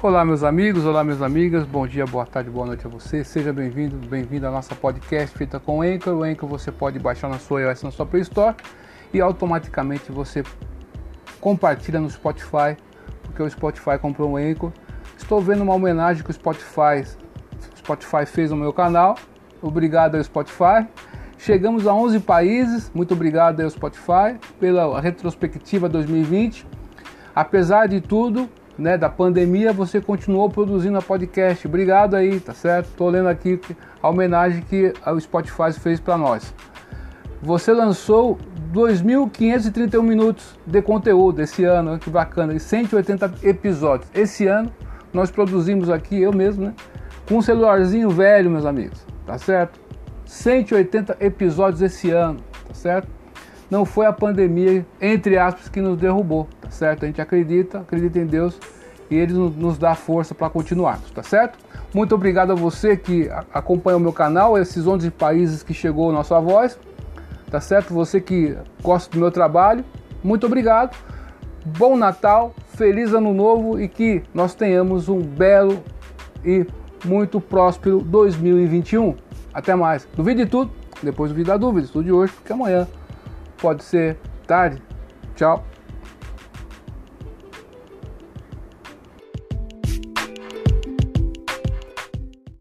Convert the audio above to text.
Olá, meus amigos, olá, minhas amigas, bom dia, boa tarde, boa noite a você. Seja bem-vindo, bem-vindo à nossa podcast feita com Anchor. O Anchor você pode baixar na sua iOS, na sua Play Store e automaticamente você compartilha no Spotify, porque o Spotify comprou o Anchor. Estou vendo uma homenagem que o Spotify, Spotify fez no meu canal. Obrigado ao Spotify. Chegamos a 11 países. Muito obrigado ao Spotify pela retrospectiva 2020. Apesar de tudo, né, da pandemia, você continuou produzindo a podcast. Obrigado aí, tá certo? Tô lendo aqui a homenagem que o Spotify fez para nós. Você lançou 2.531 minutos de conteúdo esse ano, que bacana, e 180 episódios. Esse ano nós produzimos aqui, eu mesmo, né, com um celularzinho velho, meus amigos, tá certo? 180 episódios esse ano, tá certo? Não foi a pandemia, entre aspas, que nos derrubou, tá certo? A gente acredita, acredita em Deus e Ele nos dá força para continuarmos, tá certo? Muito obrigado a você que acompanha o meu canal, esses 11 países que chegou a nossa voz, tá certo? Você que gosta do meu trabalho, muito obrigado. Bom Natal, feliz Ano Novo e que nós tenhamos um belo e muito próspero 2021. Até mais. Duvide de tudo, depois duvide da dúvida. Estude hoje, porque amanhã pode ser tarde. Tchau.